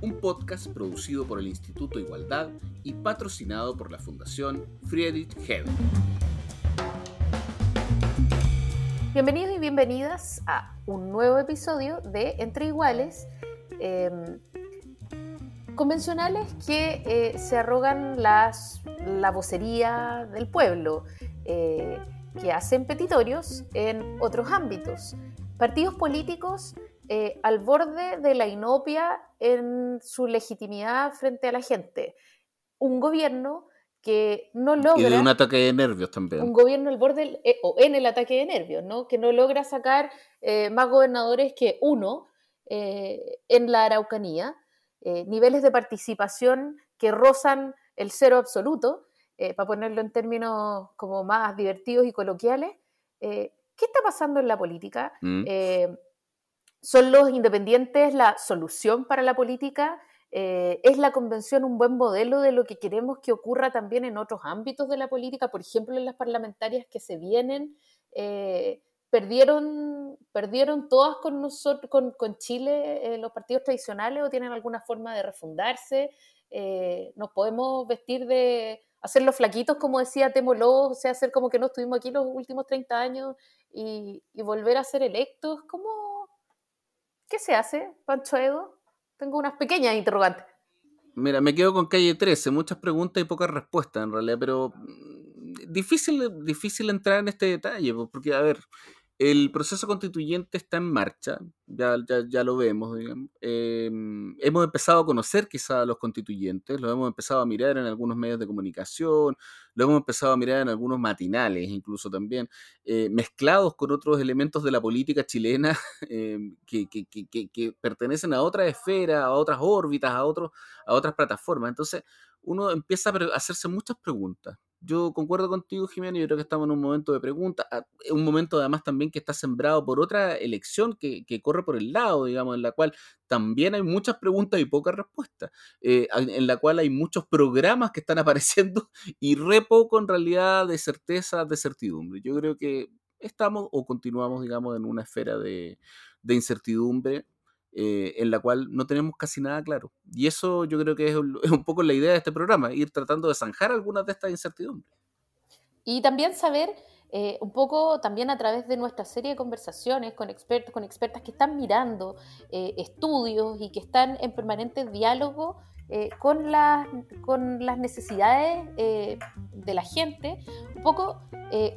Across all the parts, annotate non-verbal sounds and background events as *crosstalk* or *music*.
Un podcast producido por el Instituto Igualdad y patrocinado por la Fundación Friedrich Hebel. Bienvenidos y bienvenidas a un nuevo episodio de Entre Iguales, em, convencionales que eh, se arrogan las, la vocería del pueblo, eh, que hacen petitorios en otros ámbitos. Partidos políticos eh, al borde de la inopia en su legitimidad frente a la gente. Un gobierno que no logra... Y de un ataque de nervios también. Un gobierno al borde, eh, o en el ataque de nervios, ¿no? Que no logra sacar eh, más gobernadores que uno en la Araucanía, niveles de participación que rozan el cero absoluto, para ponerlo en términos como más divertidos y coloquiales. ¿Qué está pasando en la política? Mm. ¿Son los independientes la solución para la política? Eh, ¿Es la convención un buen modelo de lo que queremos que ocurra también en otros ámbitos de la política? Por ejemplo, en las parlamentarias que se vienen, eh, perdieron, perdieron todas con, nosotros, con, Chile eh, los partidos tradicionales o tienen alguna forma de refundarse. nos podemos vestir de hacer los flaquitos, como decía Temoló, o sea, hacer como que no estuvimos aquí los últimos 30 años y, y volver a ser electos. ¿Cómo? ¿Qué se hace, Pancho Edo? Tengo unas pequeñas interrogantes. Mira, me quedo con calle 13, muchas preguntas y pocas respuestas en realidad, pero mm, difícil, difícil entrar en este detalle, porque a ver, el proceso constituyente está en marcha, ya, ya, lo vemos, digamos. Em, hemos empezado a conocer quizá a los constituyentes, lo hemos empezado a mirar en algunos medios de comunicación, lo hemos empezado a mirar en algunos matinales incluso también, eh, mezclados con otros elementos de la política chilena *laughs* em, que, que, que, pertenecen a otras esferas, a otras órbitas, a, otros, a otras plataformas. Entonces uno empieza a hacerse muchas preguntas yo concuerdo contigo, Jimena, yo creo que estamos en un momento de pregunta, ah, un momento además también que está sembrado por otra elección que, corre por el lado, digamos, en la cual también hay muchas preguntas y pocas respuestas, eh, en la cual hay muchos programas que están *laughs* apareciendo y re poco en realidad de certeza, de certidumbre. Yo creo que estamos o continuamos, digamos, en una esfera de, de incertidumbre eh, en la cual no tenemos casi nada claro. Y eso yo creo que *laughs* es un, poco la idea de este programa, ir tratando de zanjar algunas de estas incertidumbres. Y también saber eh, un poco también a través de nuestra serie de conversaciones con expertos, con expertas que están mirando eh, estudios y que están en permanente diálogo con, las, con las necesidades de la gente, un poco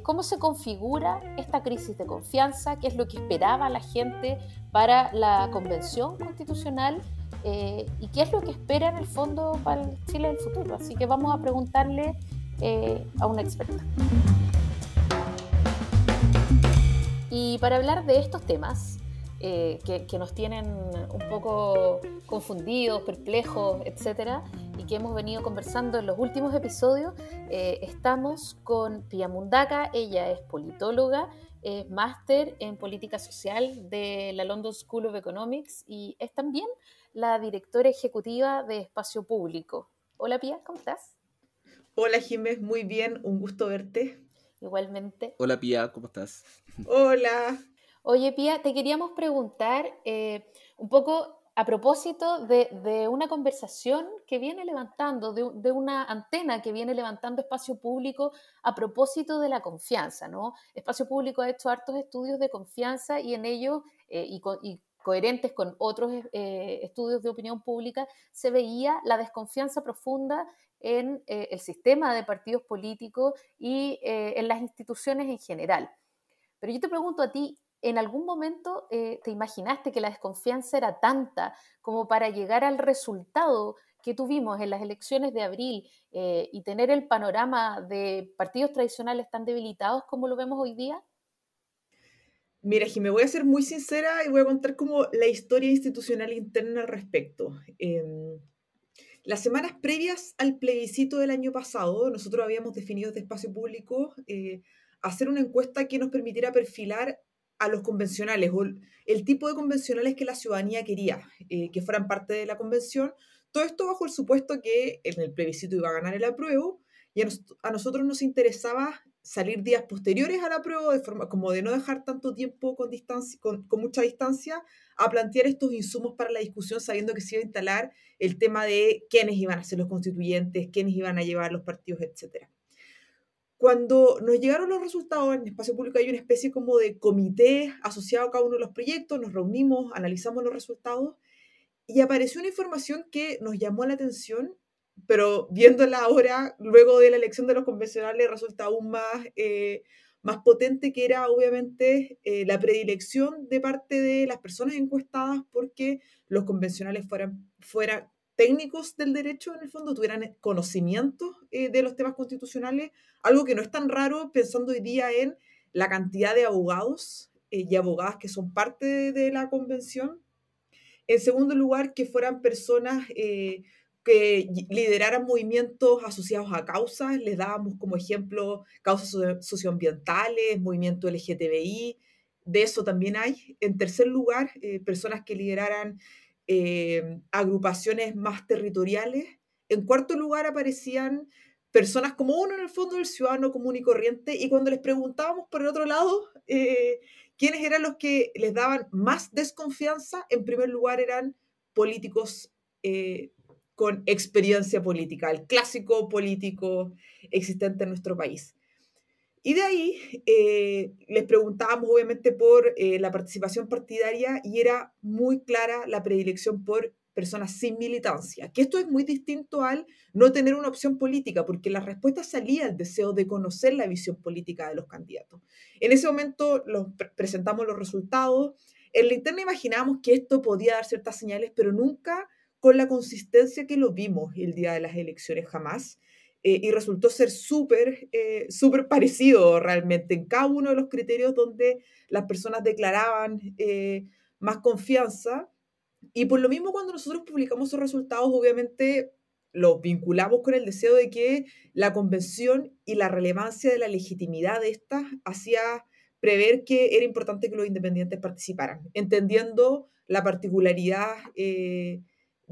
cómo se configura esta crisis de confianza, qué es lo que esperaba la gente para la Convención Constitucional eh, y qué es lo que espera en el fondo para el Chile del futuro. Así que vamos a preguntarle eh, a una experta. Y para hablar de estos temas, eh, que, que, nos tienen un poco confundidos, perplejos, etcétera, y que hemos venido conversando en los últimos episodios, estamos con Pia Mundaka, ella es politóloga es máster en política social de la London School of Economics y es también la directora ejecutiva de Espacio Público. Hola Pía, ¿cómo estás? Hola Jiménez, muy bien, un gusto verte. Igualmente. Hola Pía, ¿cómo estás? Hola. Oye Pía, te queríamos preguntar eh, un poco a propósito de, una conversación que viene levantando, de, una antena que viene levantando espacio público a propósito de la confianza, ¿no? Espacio público ha hecho hartos estudios de confianza y en ellos, eh, y, coherentes con otros eh, estudios de opinión pública, se veía la desconfianza profunda en el sistema de partidos políticos y en las instituciones en general. Pero yo te pregunto a ti, ¿En algún momento eh, te imaginaste que la desconfianza era tanta como para llegar al resultado que tuvimos en las elecciones de abril eh, y tener el panorama de partidos tradicionales tan debilitados como lo vemos hoy día? Mira, me voy a ser muy sincera y voy a contar como la historia institucional interna al respecto. Em, Las semanas previas al plebiscito del año pasado, nosotros habíamos definido este espacio público eh, hacer una encuesta que nos permitiera perfilar a los convencionales o el tipo de convencionales que la ciudadanía quería eh, que fueran parte de la convención. Todo esto bajo el supuesto que en el plebiscito iba a ganar el apruebo y a, nosotros nos interesaba salir días posteriores a la prueba, de forma como de no dejar tanto tiempo con, distancia, con, con, mucha distancia, a plantear estos insumos para la discusión, sabiendo que se iba a instalar el tema de quiénes iban a ser los constituyentes, quiénes iban a llevar los partidos, etcétera. Cuando nos llegaron los resultados en espacio público hay una especie como de comité asociado a cada uno de los proyectos, nos reunimos, analizamos los resultados y apareció una información que nos llamó la atención, pero viéndola ahora, luego de la elección de los convencionales, resulta aún más, eh, más potente, que era obviamente eh, la predilección de parte de las personas encuestadas porque los convencionales fueran, fueran técnicos del derecho, en el fondo, tuvieran conocimiento eh, de los temas constitucionales, algo que no es tan raro pensando hoy día en la cantidad de abogados eh, y abogadas que son parte de, la convención. En segundo lugar, que fueran personas eh, que lideraran movimientos asociados a causas, les dábamos como ejemplo causas socioambientales, movimiento LGTBI, de eso también hay. En tercer lugar, personas que lideraran eh, agrupaciones más territoriales. En cuarto lugar aparecían personas como uno en el fondo del ciudadano común y corriente y cuando les preguntábamos por el otro lado eh, quiénes eran los que les daban más desconfianza, en primer lugar eran políticos eh, con experiencia política, el clásico político existente en nuestro país. Y de ahí eh, les preguntábamos obviamente por eh, la participación partidaria y era muy clara la predilección por personas sin militancia, que esto es muy distinto al no tener una opción política, porque la respuesta salía del deseo de conocer la visión política de los candidatos. En ese momento los presentamos los resultados. En la interna imaginábamos que esto podía dar ciertas señales, pero nunca con la consistencia que lo vimos el día de las elecciones jamás. Eh, y resultó ser súper, eh, parecido realmente en cada uno de los criterios donde las personas declaraban eh, más confianza. Y por lo mismo cuando nosotros publicamos esos resultados, obviamente los vinculamos con el deseo de que la convención y la relevancia de la legitimidad de esta hacía prever que era importante que los independientes participaran, entendiendo la particularidad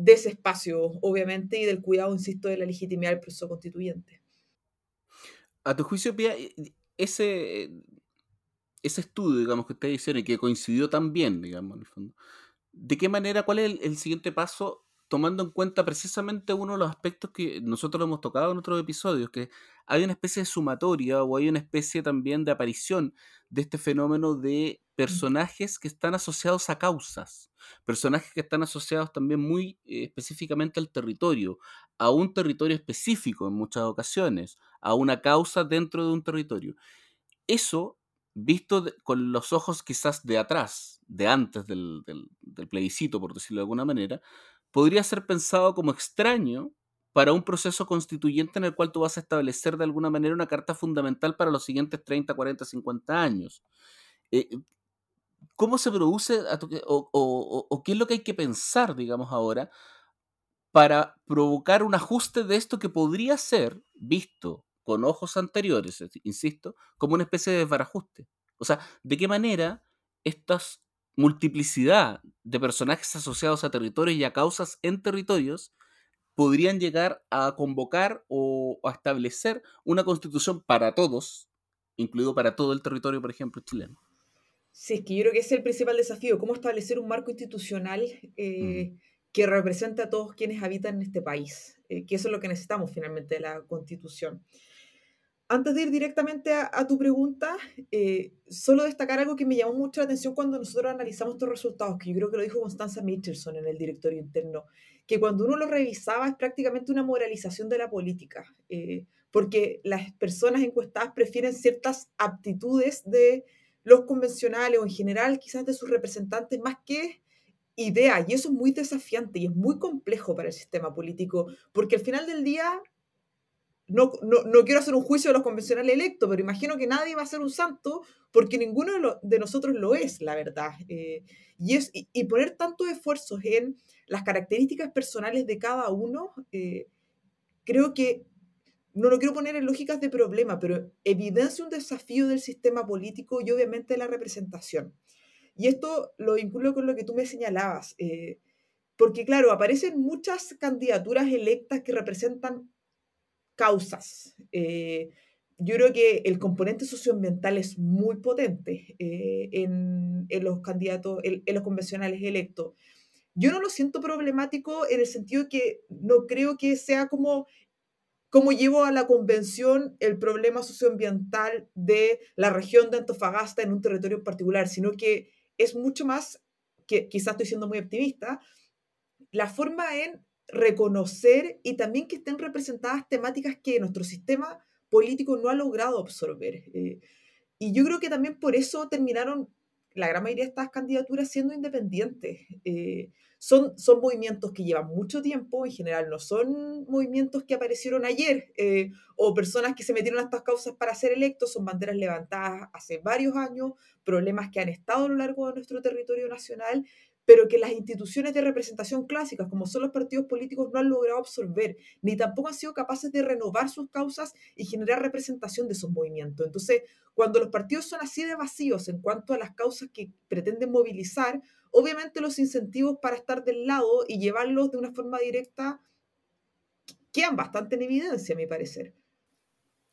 de ese espacio, obviamente, y del cuidado, insisto, de la legitimidad del proceso constituyente. A tu juicio, Pia, ese, ese estudio, digamos, que ustedes hicieron y que coincidió tan bien, digamos, en el fondo, ¿de qué manera, cuál es el, siguiente paso tomando en cuenta precisamente uno de los aspectos que nosotros lo hemos tocado en otros episodios, que hay una especie de sumatoria o hay una especie también de aparición de este fenómeno de personajes que están asociados a causas, personajes que están asociados también muy eh, específicamente al territorio, a un territorio específico en muchas ocasiones, a una causa dentro de un territorio. Eso, visto con los ojos quizás de atrás, de antes del, del plebiscito, por decirlo de alguna manera, podría ser pensado como extraño para un proceso constituyente en el cual tú vas a establecer de alguna manera una carta fundamental para los siguientes 30, 40, 50 años. Eh, ¿Cómo se produce o, qué es lo que hay que pensar, digamos, ahora para provocar un ajuste de esto que podría ser visto con ojos anteriores, insisto, como una especie de desbarajuste? O sea, ¿de qué manera esta multiplicidad de personajes asociados a territorios y a causas en territorios podrían llegar a convocar o a establecer una constitución para todos, incluido para todo el territorio, por ejemplo, chileno. Sí, es que yo creo que ese es el principal desafío, cómo establecer un marco institucional eh, que represente a todos quienes habitan en este país, eh, que eso es lo que necesitamos finalmente de la constitución. Antes de ir directamente a, tu pregunta, eh, solo destacar algo que me llamó mucho la atención cuando nosotros analizamos estos resultados, que yo creo que lo dijo Constanza Mitchelson en el directorio interno, que cuando uno lo revisaba es prácticamente una moralización de la política, eh, porque las personas encuestadas prefieren ciertas aptitudes de los convencionales o en general quizás de sus representantes más que ideas, y eso es muy desafiante y es muy complejo para el sistema político, porque al final del día no, no, quiero hacer un juicio de los convencionales electos, pero imagino que nadie va a ser un santo porque ninguno de, nosotros lo es, la verdad. Eh, y, es, y, poner tantos esfuerzos en las características personales de cada uno, eh, creo que no lo quiero poner en lógicas de problema, pero evidencia un desafío del sistema político y obviamente de la representación. Y esto lo vinculo con lo que tú me señalabas, eh, porque claro, aparecen muchas candidaturas electas que representan causas. Eh, yo creo que el componente socioambiental es muy potente eh, en, los candidatos, en, los convencionales electos. Yo no lo siento problemático en el sentido que no creo que sea como cómo llevo a la convención el problema socioambiental de la región de Antofagasta en un territorio en particular, sino que es mucho más, que quizás estoy siendo muy optimista, la forma en reconocer y también que estén representadas temáticas que nuestro sistema político no ha logrado absorber. Eh, y yo creo que también por eso terminaron la gran mayoría de estas candidaturas siendo independientes. Eh, son, son movimientos que llevan mucho tiempo, en general no son movimientos que aparecieron ayer eh, o personas que se metieron a estas causas para ser electos, son banderas levantadas hace varios años, problemas que han estado a lo largo de nuestro territorio nacional pero que las instituciones de representación clásicas, como son los partidos políticos, no han logrado absorber, ni tampoco han sido capaces de renovar sus causas y generar representación de esos movimientos. Entonces, cuando los partidos son así de vacíos en cuanto a las causas que pretenden movilizar, obviamente los incentivos para estar del lado y llevarlos de una forma directa quedan bastante en evidencia, a mi parecer.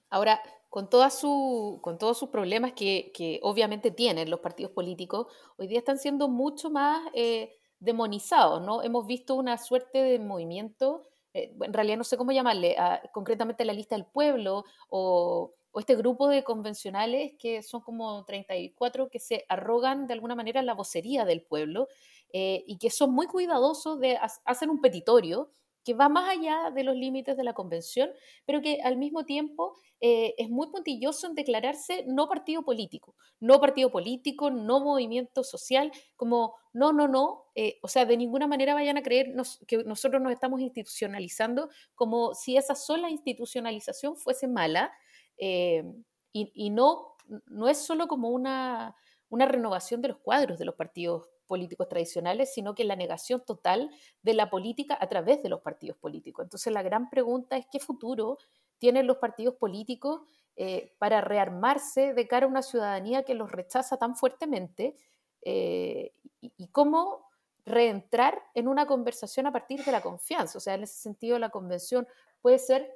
Ahora, con, su, con todos sus problemas que, obviamente tienen los partidos políticos, hoy día están siendo mucho más eh, demonizados, ¿no? Hemos visto una suerte de movimiento, eh, en realidad no sé cómo llamarle, concretamente la lista del pueblo o, este grupo de convencionales que son como 34 que se arrogan de alguna manera la vocería del pueblo eh, y que son muy cuidadosos de hacer un petitorio que va más allá de los límites de la convención, pero que al mismo tiempo eh, es muy puntilloso en declararse no partido político, no partido político, no movimiento social, como no, no, no, eh, o sea, de ninguna manera vayan a creer que nosotros nos estamos institucionalizando como si esa sola institucionalización fuese mala eh, y, no, no es solo como una, una renovación de los cuadros de los partidos políticos tradicionales, sino que la negación total de la política a través de los partidos políticos. Entonces la gran pregunta es qué futuro tienen los partidos políticos eh, para rearmarse de cara a una ciudadanía que los rechaza tan fuertemente eh, y, cómo reentrar en una conversación a partir de la confianza. O sea, en ese sentido la convención puede ser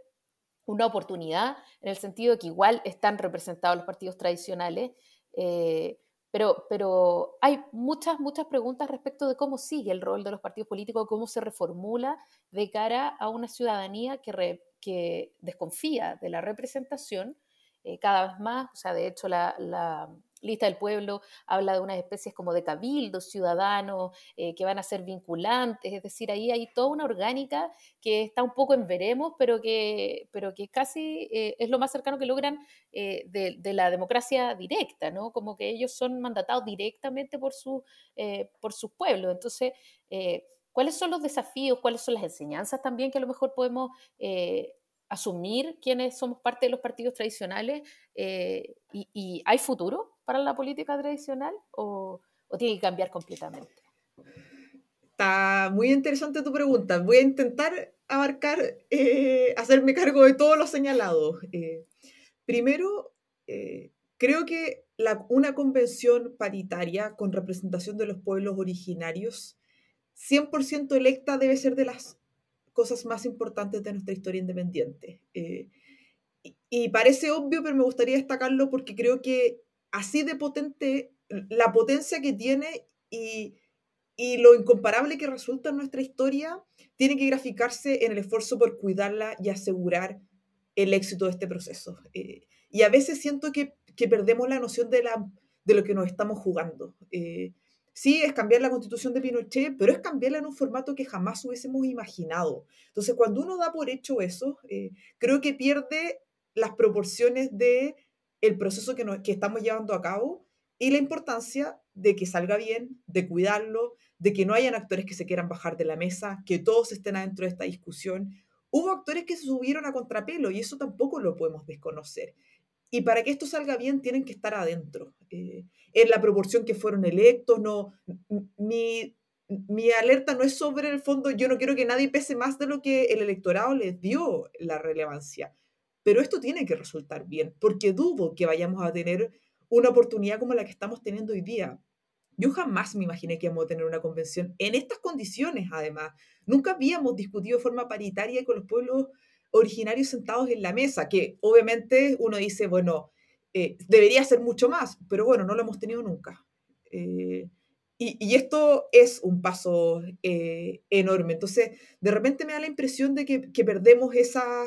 una oportunidad, en el sentido de que igual están representados los partidos tradicionales, eh, pero, pero hay muchas, muchas preguntas respecto de cómo sigue el rol de los partidos políticos, cómo se reformula de cara a una ciudadanía que, que desconfía de la representación eh, cada vez más. O sea, de hecho, la, lista del pueblo habla de unas especies como de cabildos ciudadanos eh, que van a ser vinculantes, es decir, ahí hay toda una orgánica que está un poco en veremos, pero que, pero que casi eh, es lo más cercano que logran eh, de, la democracia directa, ¿no? Como que ellos son mandatados directamente por, su, por sus pueblos. Entonces, ¿cuáles son los desafíos, cuáles son las enseñanzas también que a lo mejor podemos asumir quienes somos parte de los partidos tradicionales y, hay futuro para la política tradicional o, tiene que cambiar completamente? Está muy interesante tu pregunta. Voy a intentar abarcar, eh, hacerme cargo de todos los señalados. Eh, primero, eh, creo que una convención paritaria con representación de los pueblos originarios, 100% electa, debe ser de las cosas más importantes de nuestra historia independiente. y, parece obvio, pero me gustaría destacarlo porque creo que así de potente, la potencia que tiene y, lo incomparable que resulta en nuestra historia, tiene que graficarse en el esfuerzo por cuidarla y asegurar el éxito de este proceso. Eh, y a veces siento que, perdemos la noción de, la, de lo que nos estamos jugando. Eh, sí, es cambiar la constitución de Pinochet, pero es cambiarla en un formato que jamás hubiésemos imaginado. Entonces, cuando uno da por hecho eso, eh, creo que pierde las proporciones de el proceso que, estamos llevando a cabo y la importancia de que salga bien, de cuidarlo, de que no hayan actores que se quieran bajar de la mesa, que todos estén adentro de esta discusión. hubo actores que se subieron a contrapelo y eso tampoco lo podemos desconocer. Y para que esto salga bien tienen que estar adentro, eh, en la proporción que fueron electos, no, mi, mi alerta no es sobre el fondo, yo no quiero que nadie pese más de lo que el electorado les dio la relevancia, pero esto tiene que resultar bien, porque dudo que vayamos a tener una oportunidad como la que estamos teniendo hoy día. Yo jamás me imaginé que íbamos a tener una convención en estas condiciones, además. Nunca habíamos discutido de forma paritaria con los pueblos originarios sentados en la mesa, que obviamente uno dice, bueno, eh, debería ser mucho más, pero bueno, no lo hemos tenido nunca. Eh, y, esto es un paso eh, enorme. Entonces, de repente me da la impresión de que, que perdemos esa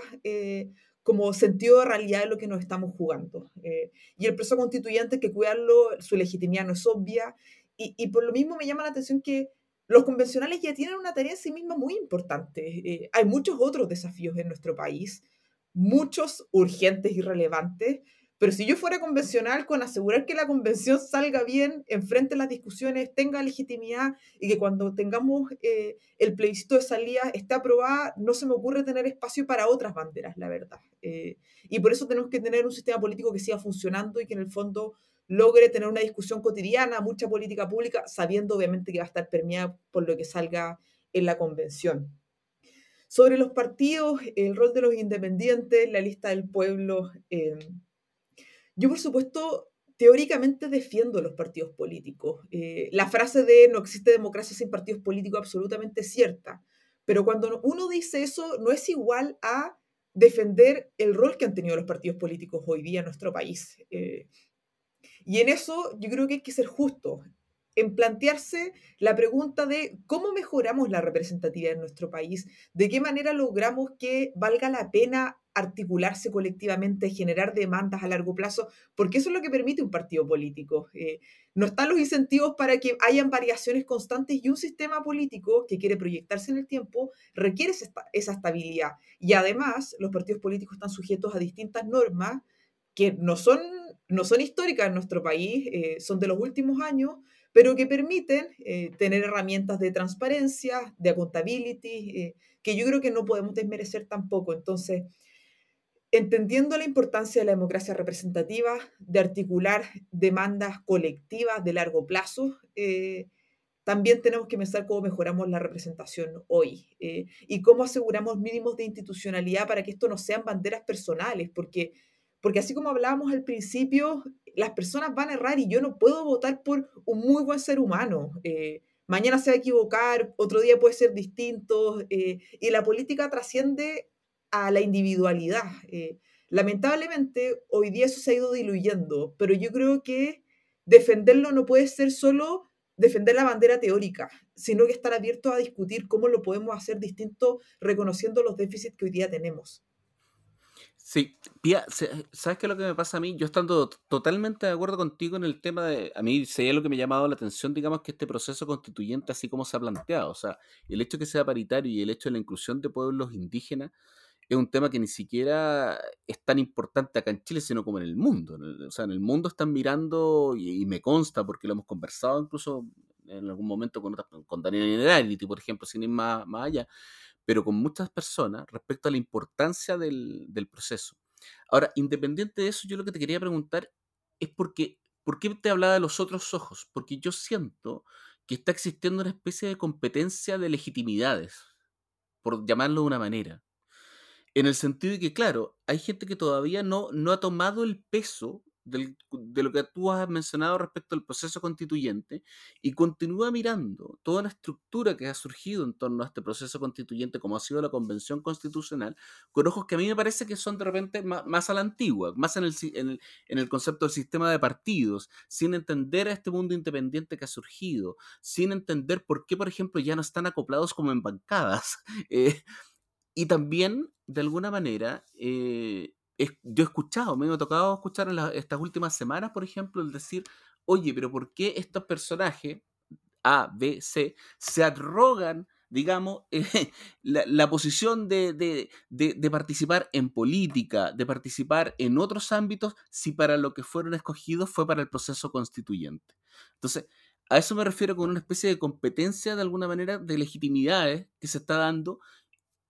como sentido de realidad de lo que nos estamos jugando. y el proceso constituyente, que cuidarlo, su legitimidad no es obvia. Y, y por lo mismo me llama la atención que los convencionales ya tienen una tarea en sí misma muy importante. Eh, hay muchos otros desafíos en nuestro país, muchos urgentes y relevantes, pero si yo fuera convencional con asegurar que la convención salga bien, enfrente las discusiones, tenga legitimidad y que cuando tengamos eh, el plebiscito de salida esté aprobada, no se me ocurre tener espacio para otras banderas, la verdad. Eh, y por eso tenemos que tener un sistema político que siga funcionando y que en el fondo logre tener una discusión cotidiana, mucha política pública, sabiendo obviamente que va a estar permeada por lo que salga en la convención. Sobre los partidos, el rol de los independientes, la lista del pueblo, eh, yo por supuesto teóricamente defiendo los partidos políticos. Eh, la frase de no existe democracia sin partidos políticos absolutamente cierta, pero cuando uno dice eso no es igual a defender el rol que han tenido los partidos políticos hoy día en nuestro país. Eh, y en eso yo creo que hay que ser justo, en plantearse la pregunta de cómo mejoramos la representatividad en nuestro país, de qué manera logramos que valga la pena articularse colectivamente, generar demandas a largo plazo, porque eso es lo que permite un partido político. Eh, no están los incentivos para que hayan variaciones constantes y un sistema político que quiere proyectarse en el tiempo requiere esa estabilidad. Y además, los partidos políticos están sujetos a distintas normas que no son no son históricas en nuestro país, eh, son de los últimos años, pero que permiten eh, tener herramientas de transparencia, de accountability, eh, que yo creo que no podemos desmerecer tampoco. Entonces, entendiendo la importancia de la democracia representativa, de articular demandas colectivas de largo plazo, también tenemos que pensar cómo mejoramos la representación hoy y cómo aseguramos mínimos de institucionalidad para que esto no sean banderas personales, porque porque así como hablábamos al principio, las personas van a errar y yo no puedo votar por un muy buen ser humano. Eh, mañana se va a equivocar, otro día puede ser distinto, eh, y la política trasciende a la individualidad. Eh, lamentablemente, hoy día eso se ha ido diluyendo, pero yo creo que defenderlo no puede ser solo defender la bandera teórica, sino que estar abierto a discutir cómo lo podemos hacer distinto reconociendo los déficits que hoy día tenemos. Sí, Pia, ¿sabes qué es lo que me pasa a mí? Yo estando totalmente de acuerdo contigo en el tema de, a mí sería lo que me ha llamado la atención, digamos, que este proceso constituyente, así como se ha planteado, o sea, el hecho de que sea paritario y el hecho de la inclusión de pueblos indígenas, es un tema que ni siquiera es tan importante acá en Chile, sino como en el mundo. o sea, en el mundo están mirando, y, me consta, porque lo hemos conversado incluso en algún momento con, con Daniel Generality, por ejemplo, sin ir más, más allá, pero con muchas personas respecto a la importancia del, proceso. Ahora, independiente de eso, yo lo que te quería preguntar es porque, ¿por qué te hablaba de los otros ojos? Porque yo siento que está existiendo una especie de competencia de legitimidades, por llamarlo de una manera. En el sentido de que, claro, hay gente que todavía no, no ha tomado el peso de lo que tú has mencionado respecto al proceso constituyente y continúa mirando toda la estructura que ha surgido en torno a este proceso constituyente, como ha sido la Convención Constitucional, con ojos que a mí me parece que son de repente más, a la antigua, más en el, en, el, concepto del sistema de partidos, sin entender a este mundo independiente que ha surgido, sin entender por qué, por ejemplo, ya no están acoplados como en bancadas. *laughs* Eh, y también, de alguna manera, eh, yo he escuchado, me he tocado escuchar en estas últimas semanas, por ejemplo, el decir, oye, pero ¿por qué estos personajes, A, B, C, se arrogan, digamos, *laughs* la, posición de, participar en política, de participar en otros ámbitos, si para lo que fueron escogidos fue para el proceso constituyente? Entonces, a eso me refiero con una especie de competencia, de alguna manera, de legitimidades que se está dando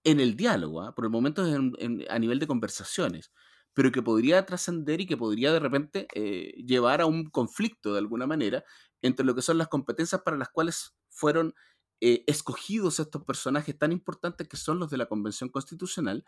en el diálogo, ¿ah? por el momento a nivel de conversaciones, pero que podría trascender y que podría de repente eh, llevar a un conflicto de alguna manera entre lo que son las competencias para las cuales fueron eh, escogidos estos personajes tan importantes que son los de la Convención Constitucional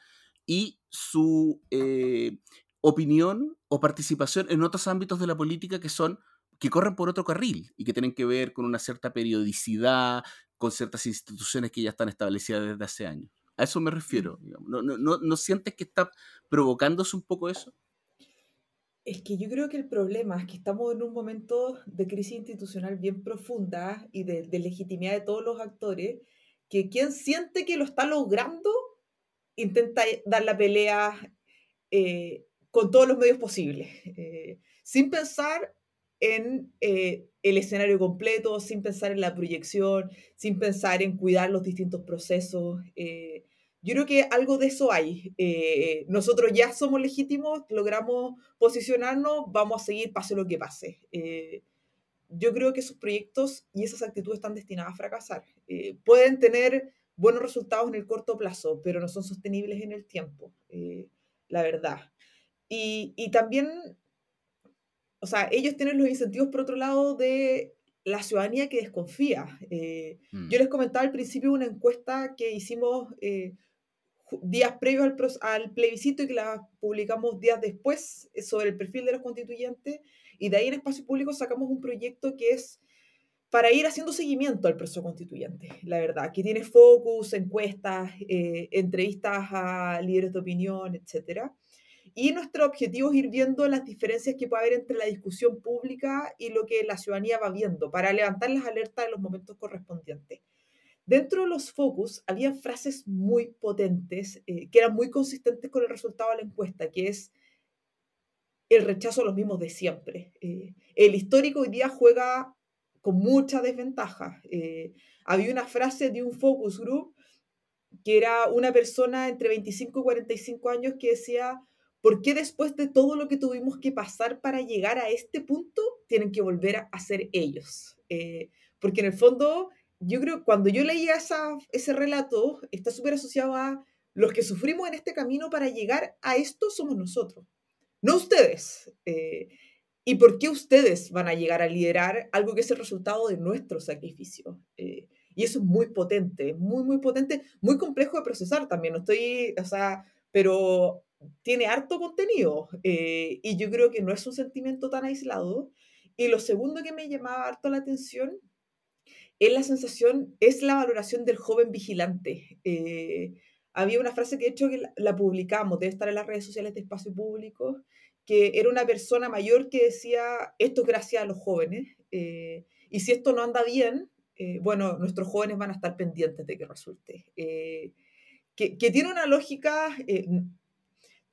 y su eh, opinión o participación en otros ámbitos de la política que son que corren por otro carril y que tienen que ver con una cierta periodicidad, con ciertas instituciones que ya están establecidas desde hace años. A eso me refiero. ¿No, no, no, sientes que está provocándose un poco eso? Es que yo creo que el problema es que estamos en un momento de crisis institucional bien profunda y de, de legitimidad de todos los actores, que quien siente que lo está logrando intenta dar la pelea eh, con todos los medios posibles, eh, sin pensar en eh, el escenario completo, sin pensar en la proyección, sin pensar en cuidar los distintos procesos. Eh, yo creo que algo de eso hay. Eh, nosotros ya somos legítimos, logramos posicionarnos, vamos a seguir pase lo que pase. yo creo que esos proyectos y esas actitudes están destinadas a fracasar. pueden tener buenos resultados en el corto plazo, pero no son sostenibles en el tiempo, la verdad. Y, y también o sea, ellos tienen los incentivos por otro lado de la ciudadanía que desconfía. Eh, mm. Yo les comentaba al principio una encuesta que hicimos eh, días previos al, plebiscito y que la publicamos días después eh, sobre el perfil de los constituyentes y de ahí en espacio público sacamos un proyecto que es para ir haciendo seguimiento al proceso constituyente, la verdad, que tiene focus, encuestas, entrevistas a líderes de opinión, etcétera. Y nuestro objetivo es ir viendo las diferencias que puede haber entre la discusión pública y lo que la ciudadanía va viendo, para levantar las alertas en los momentos correspondientes. Dentro de los focus había frases muy potentes eh, que eran muy consistentes con el resultado de la encuesta, que es el rechazo a los mismos de siempre. Eh, el histórico hoy día juega con mucha desventaja. Eh, había una frase de un focus group que era una persona entre 25 y 45 años que decía, ¿Por qué después de todo lo que tuvimos que pasar para llegar a este punto, tienen que volver a ser ellos? Eh, porque en el fondo, yo creo, cuando yo leía esa, ese relato, está súper asociado a los que sufrimos en este camino para llegar a esto somos nosotros, no ustedes. Eh, ¿Y por qué ustedes van a llegar a liderar algo que es el resultado de nuestro sacrificio? Eh, y eso es muy potente, muy, muy potente, muy complejo de procesar también. No estoy, o sea, pero tiene harto contenido eh, y yo creo que no es un sentimiento tan aislado. Y lo segundo que me llamaba harto la atención es la sensación, es la valoración del joven vigilante. Eh, había una frase que de hecho que la, publicamos, debe estar en las redes sociales de espacio público, que era una persona mayor que decía, esto es gracias a los jóvenes, eh, y si esto no anda bien, bueno, nuestros jóvenes van a estar pendientes de que resulte. Que, que, tiene una lógica,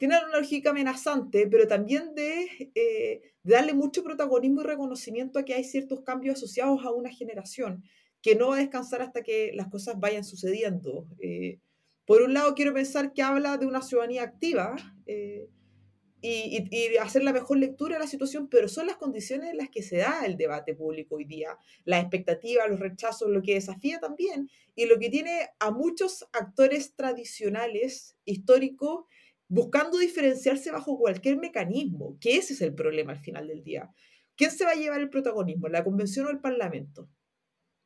tiene una lógica amenazante, pero también eh, de, darle mucho protagonismo y reconocimiento a que hay ciertos cambios asociados a una generación que no va a descansar hasta que las cosas vayan sucediendo. Eh, por un lado, quiero pensar que habla de una ciudadanía activa eh, y, y, hacer la mejor lectura de la situación, pero son las condiciones en las que se da el debate público hoy día, las expectativas, los rechazos, lo que desafía también, y lo que tiene a muchos actores tradicionales, históricos, buscando diferenciarse bajo cualquier mecanismo, que ese es el problema al final del día. ¿Quién se va a llevar el protagonismo, la convención o el parlamento?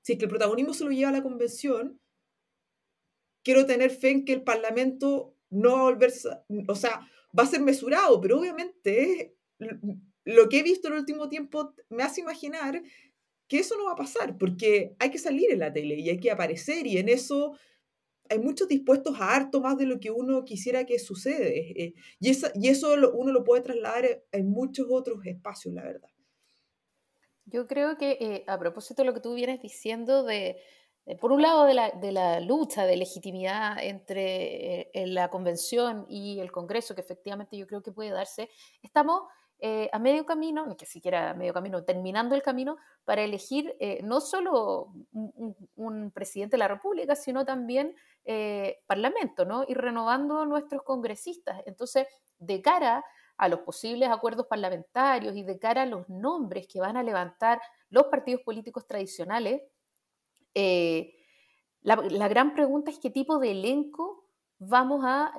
Si es que el protagonismo se lo lleva a la convención, quiero tener fe en que el parlamento no va a volverse, o sea, va a ser mesurado, pero obviamente lo que he visto en el último tiempo me hace imaginar que eso no va a pasar, porque hay que salir en la tele y hay que aparecer y en eso hay muchos dispuestos a harto más de lo que uno quisiera que sucede. Eh, y, y eso uno lo puede trasladar en muchos otros espacios, la verdad. Yo creo que eh, a propósito de lo que tú vienes diciendo de, por un lado, de la, de la, lucha de legitimidad entre eh, la convención y el Congreso, que efectivamente yo creo que puede darse, estamos eh, a medio camino, ni que siquiera a medio camino, terminando el camino, para elegir eh, no solo un, presidente de la República, sino también eh, parlamento, ¿no? Y renovando nuestros congresistas. Entonces, de cara a los posibles acuerdos parlamentarios y de cara a los nombres que van a levantar los partidos políticos tradicionales, la, la gran pregunta es qué tipo de elenco vamos a,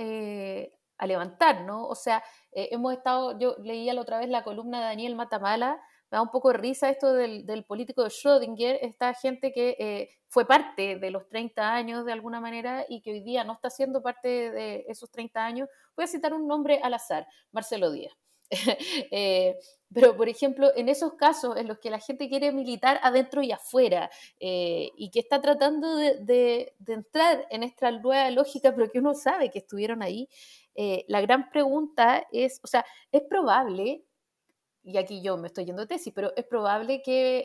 a levantar, ¿no? O sea, eh, hemos estado, yo leía la otra vez la columna de Daniel Matamala, me da un poco de risa esto del, del político de Schrödinger, esta gente que eh, fue parte de los 30 años de alguna manera y que hoy día no está siendo parte de esos 30 años. Voy a citar un nombre al azar, Marcelo Díaz. *laughs* eh, pero, por ejemplo, en esos casos en los que la gente quiere militar adentro y afuera eh, y que está tratando de, de, de, entrar en esta nueva lógica, pero que uno sabe que estuvieron ahí, eh, la gran pregunta es, o sea, es probable, y aquí yo me estoy yendo de tesis, pero es probable que...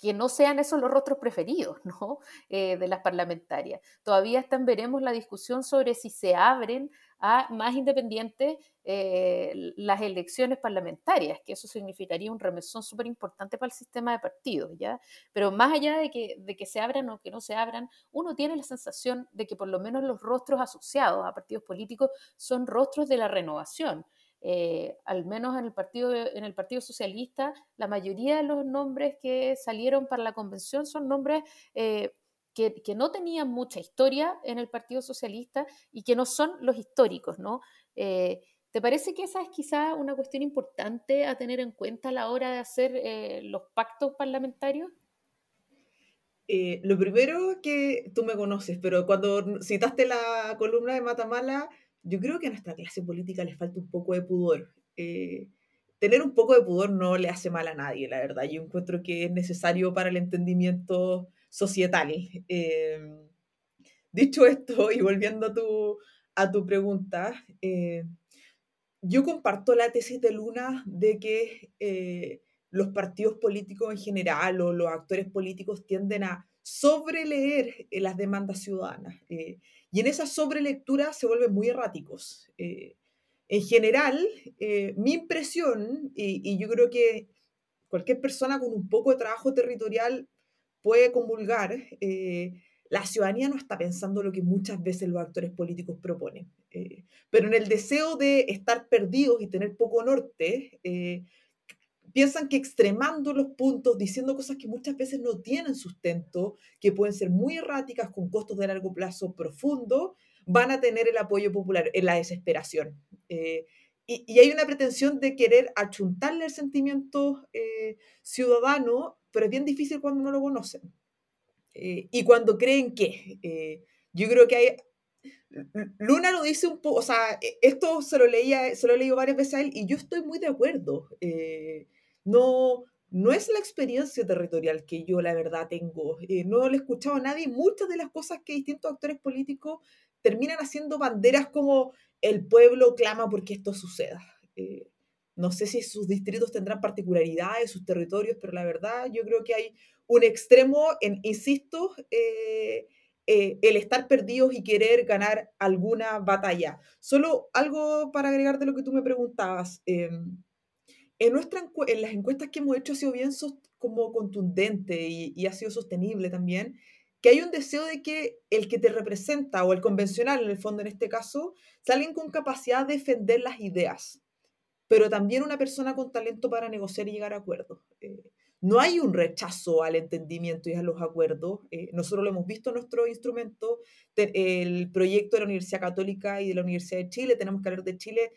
Que no sean esos los rostros preferidos *laughs* ¿no? Eh, de las parlamentarias. Todavía están, veremos la discusión sobre si se abren a más independientes eh, las elecciones parlamentarias, que eso significaría un remesón súper importante para el sistema de partidos, ¿ya? Pero más allá de que, de que se abran o que no se abran, uno tiene la sensación de que por lo menos los rostros asociados a partidos políticos son rostros de la renovación. Eh, al menos en el, partido, en el Partido Socialista, la mayoría de los nombres que salieron para la convención son nombres eh, que, que, no tenían mucha historia en el Partido Socialista y que no son los históricos, ¿no? Eh, ¿Te parece que esa es quizá una cuestión importante a tener en cuenta a la hora de hacer eh, los pactos parlamentarios? Eh, lo primero que tú me conoces, pero cuando citaste la columna de Matamala, yo creo que a nuestra clase política le falta un poco de pudor. Eh, tener un poco de pudor no le hace mal a nadie, la verdad. Yo encuentro que es necesario para el entendimiento societal. Eh, dicho esto, y volviendo a tu, a tu pregunta, eh, yo comparto la tesis de Luna de que los partidos políticos en general o los actores políticos tienden a sobreleer las demandas ciudadanas. Eh, y en esa sobrelectura se vuelven muy erráticos. Eh, en general, eh, mi impresión, y, y, yo creo que cualquier persona con un poco de trabajo territorial puede comulgar, eh, la ciudadanía no está pensando lo que muchas veces los actores políticos proponen. Eh, pero en el deseo de estar perdidos y tener poco norte, eh, piensan que extremando los puntos, diciendo cosas que muchas veces no tienen sustento, que pueden ser muy erráticas con costos de largo plazo profundos, van a tener el apoyo popular en la desesperación. Eh, y, hay una pretensión de querer achuntarle el sentimiento eh, ciudadano, pero es bien difícil cuando no lo conocen. Eh, y cuando creen que, eh, yo creo que hay, Luna lo dice un poco, o sea, e, esto se lo, leía, se lo he leído varias veces a él y yo estoy muy de acuerdo. No, no es la experiencia territorial que yo la verdad tengo. Eh, no le he escuchado a nadie. Muchas de las cosas que distintos actores políticos terminan haciendo banderas como el pueblo clama porque esto suceda. Eh, no sé si sus distritos tendrán particularidades, sus territorios, pero la verdad yo creo que hay un extremo en, insisto, eh, eh, el estar perdidos y querer ganar alguna batalla. Solo algo para agregar de lo que tú me preguntabas. Eh, en, nuestra, en las encuestas que hemos hecho ha sido bien como contundente y, ha sido sostenible también, que hay un deseo de que el que te representa o el convencional, en el fondo en este caso, salgan con capacidad de defender las ideas, pero también una persona con talento para negociar y llegar a acuerdos. Eh, no hay un rechazo al entendimiento y a los acuerdos. Eh, nosotros lo hemos visto en nuestro instrumento, el proyecto de la Universidad Católica y de la Universidad de Chile, tenemos que hablar de Chile,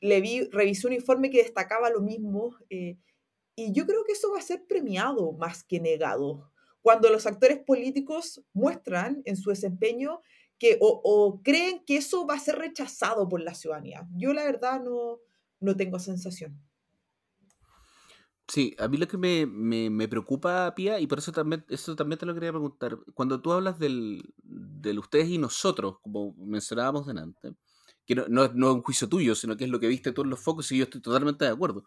le vi, revisé un informe que destacaba lo mismo, eh, y yo creo que eso va a ser premiado más que negado. Cuando los actores políticos muestran en su desempeño que o, o creen que eso va a ser rechazado por la ciudadanía. Yo la verdad no, no tengo sensación. Sí, a mí lo que me, me, me, preocupa, Pía, y por eso también, eso también te lo quería preguntar, cuando tú hablas del, del ustedes y nosotros, como mencionábamos delante, que no, no, es un juicio tuyo, sino que es lo que viste tú en los focos y yo estoy totalmente de acuerdo.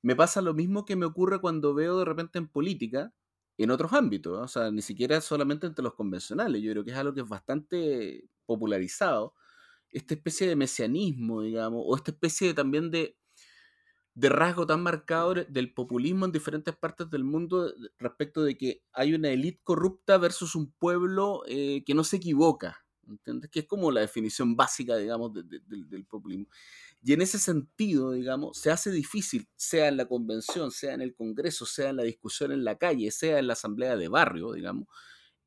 Me pasa lo mismo que me ocurre cuando veo de repente en política, en otros ámbitos, ¿no? o sea, ni siquiera solamente entre los convencionales, yo creo que es algo que es bastante popularizado, esta especie de mesianismo, digamos, o esta especie de, también de de rasgo tan marcado del populismo en diferentes partes del mundo respecto de que hay una élite corrupta versus un pueblo eh, que no se equivoca, ¿entiendes? Que es como la definición básica, digamos, de, de, de, del populismo. Y en ese sentido, digamos, se hace difícil, sea en la convención, sea en el Congreso, sea en la discusión en la calle, sea en la asamblea de barrio, digamos,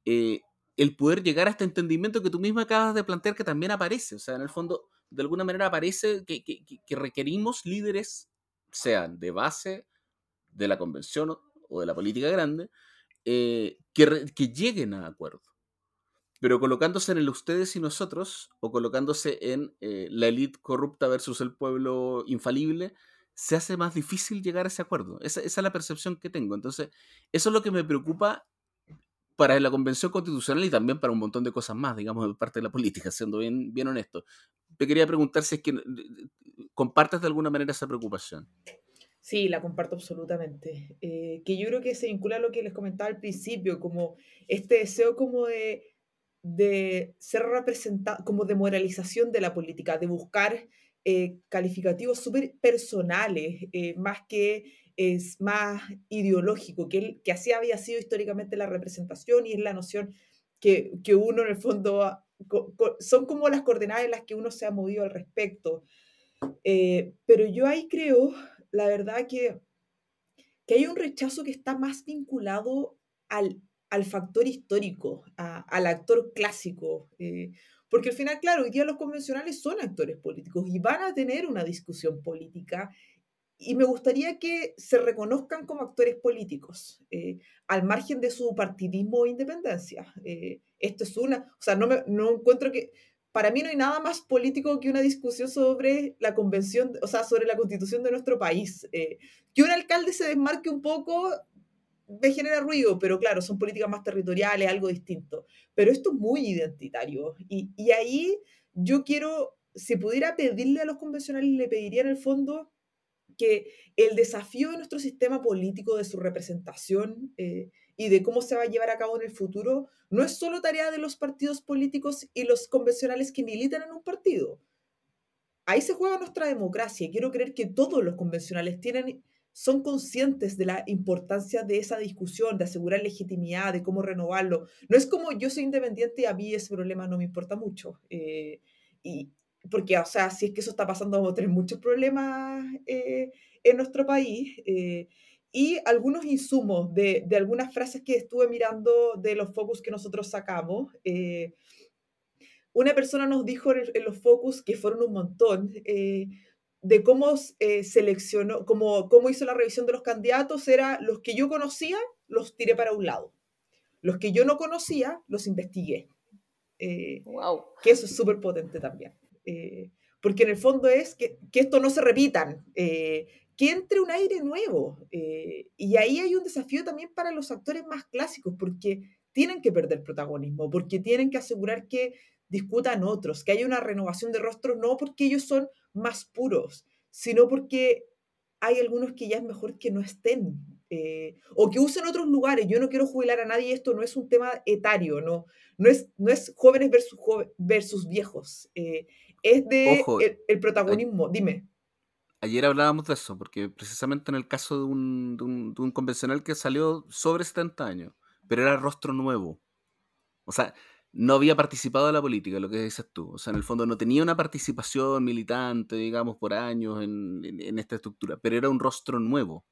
eh, el poder llegar a este entendimiento que tú misma acabas de plantear que también aparece. O sea, en el fondo, de alguna manera aparece que, requerimos líderes, sean de base de la convención o de la política grande, eh, que, que lleguen a acuerdo. Pero colocándose en el ustedes y nosotros, o colocándose en eh, la élite corrupta versus el pueblo infalible, se hace más difícil llegar a ese acuerdo. Esa, es la percepción que tengo. Entonces, eso es lo que me preocupa para la convención constitucional y también para un montón de cosas más, digamos, de parte de la política, siendo bien, bien honesto. Te quería preguntar si es que compartes de alguna manera esa preocupación. Sí, la comparto absolutamente. Eh, que yo creo que se vincula a lo que les comentaba al principio, como este deseo como de, de ser representado, como de moralización de la política, de buscar eh, calificativos súper personales, eh, más que es más ideológico, que, que así había sido históricamente la representación y es la noción que, que uno en el fondo son como las coordenadas en las que uno se ha movido al respecto. Eh, pero yo ahí creo, la verdad, que, que hay un rechazo que está más vinculado al, al factor histórico, al actor clásico. Eh, porque al final, claro, hoy día los convencionales son actores políticos y van a tener una discusión política y me gustaría que se reconozcan como actores políticos, eh, al margen de su partidismo o independencia. Eh, esto es una, o sea, no, me, no encuentro que, para mí no hay nada más político que una discusión sobre la convención, o sea, sobre la constitución de nuestro país. Que un alcalde se desmarque un poco me genera ruido, pero claro, son políticas más territoriales, algo distinto. Pero esto es muy identitario. Y, y ahí yo quiero, si pudiera pedirle a los convencionales, le pediría en el fondo que el desafío de nuestro sistema político, de su representación eh, y de cómo se va a llevar a cabo en el futuro, no es solo tarea de los partidos políticos y los convencionales que militan en un partido. Ahí se juega nuestra democracia quiero creer que todos los convencionales tienen, son conscientes de la importancia de esa discusión, de asegurar legitimidad, de cómo renovarlo. No es como yo soy independiente y a mí ese problema no me importa mucho. Eh, y, porque, o sea, si es que eso está pasando, vamos a tener muchos problemas eh, en nuestro país. Eh, y algunos insumos de, de, algunas frases que estuve mirando de los focus que nosotros sacamos. Una persona nos dijo en, los focus, que fueron un montón, de cómo seleccionó, cómo, cómo hizo la revisión de los candidatos, era los que yo conocía, los tiré para un lado. Los que yo no conocía, los investigué. wow. Que eso es súper potente también. Eh, porque en el fondo es que, que esto no se repitan, eh, que entre un aire nuevo. Eh, y ahí hay un desafío también para los actores más clásicos, porque tienen que perder protagonismo, porque tienen que asegurar que discutan otros, que haya una renovación de rostros, no porque ellos son más puros, sino porque hay algunos que ya es mejor que no estén, o que usen otros lugares. Yo no quiero jubilar a nadie, esto no es un tema etario, no, no, es, no es jóvenes versus, versus viejos es de el, protagonismo. Dime. Ayer hablábamos de eso, porque precisamente en el caso de un, de un, convencional que salió sobre 70 años, pero era rostro nuevo. O sea, no había participado en la política, lo que dices tú. O sea, en el fondo no tenía una participación militante, digamos, por años en, en, esta estructura, pero era un rostro nuevo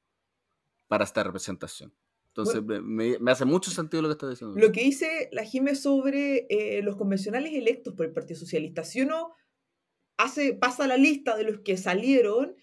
para esta representación. Entonces, me, me, hace mucho sentido lo que estás diciendo. Lo que dice la Jiménez sobre eh, los convencionales electos por el Partido Socialista. Si uno hace, pasa la lista de los que salieron,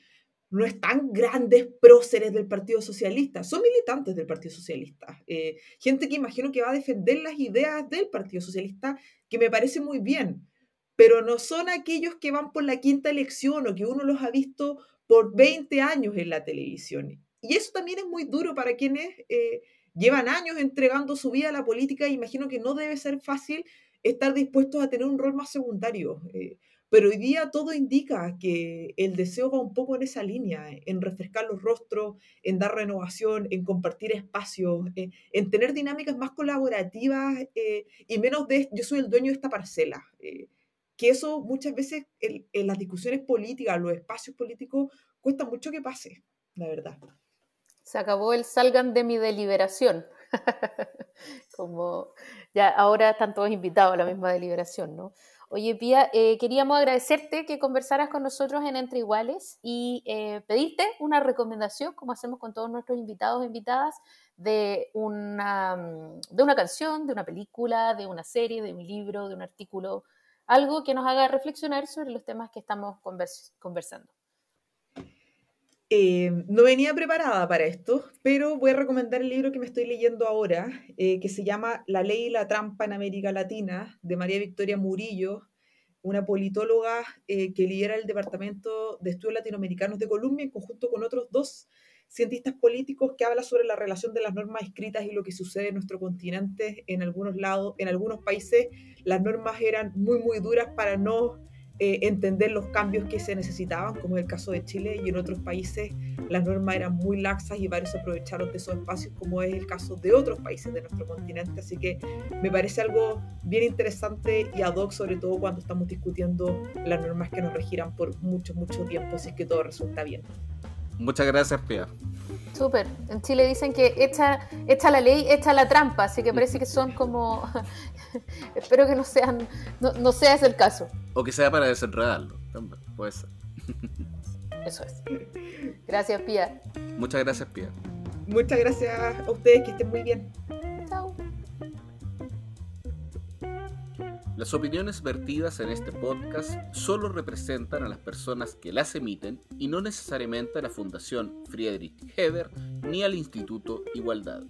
no están grandes próceres del Partido Socialista, son militantes del Partido Socialista. Eh, gente que imagino que va a defender las ideas del Partido Socialista, que me parece muy bien, pero no son aquellos que van por la quinta elección o que uno los ha visto por 20 años en la televisión. Y eso también es muy duro para quienes eh, llevan años entregando su vida a la política. Imagino que no debe ser fácil estar dispuestos a tener un rol más secundario. Eh, pero hoy día todo indica que el deseo va un poco en esa línea, en refrescar los rostros, en dar renovación, en compartir espacios, eh, en tener dinámicas más colaborativas eh, y menos de yo soy el dueño de esta parcela. Eh, que eso muchas veces en, en, las discusiones políticas, los espacios políticos, cuesta mucho que pase, la verdad. Se acabó el salgan de mi deliberación. *laughs* Como ya ahora están todos invitados a la misma deliberación, ¿no? Oye, Pía, eh, queríamos agradecerte que conversaras con nosotros en Entre Iguales y eh, pedirte una recomendación, como hacemos con todos nuestros invitados e invitadas, de una, mm, de una canción, de una película, de una serie, de un libro, de un artículo, algo que nos haga reflexionar sobre los temas que estamos conversando. Eh, no venía preparada para esto, pero voy a recomendar el libro que me estoy leyendo ahora, eh, que se llama La ley y la trampa en América Latina, de María Victoria Murillo, una politóloga eh, que lidera el Departamento de Estudios Latinoamericanos de Columbia en conjunto con otros dos cientistas políticos que habla sobre la relación de las normas escritas y lo que sucede en nuestro continente. En algunos lados, en algunos países, las normas eran muy, muy duras para no eh, entender los cambios que se necesitaban, como es el caso de Chile, y en otros países las normas eran muy laxas y varios aprovecharon de esos espacios, como es el caso de otros países de nuestro continente. Así que me parece algo bien interesante y ad hoc, sobre todo cuando estamos discutiendo las normas que nos regirán por mucho, mucho tiempo, si es que todo resulta bien. Muchas gracias, Pia. Súper. En Chile dicen que echa, echa la ley, echa la trampa, así que parece que son como... *laughs* Espero que no sean, no, no, sea ese el caso. O que sea para desenredarlo, puede ser. Eso es. Gracias, Pia. Muchas gracias, Pia. Muchas gracias a ustedes, que estén muy bien. Las opiniones vertidas en este podcast solo representan a las personas que las emiten y no necesariamente a la Fundación Friedrich Heber ni al Instituto Igualdad.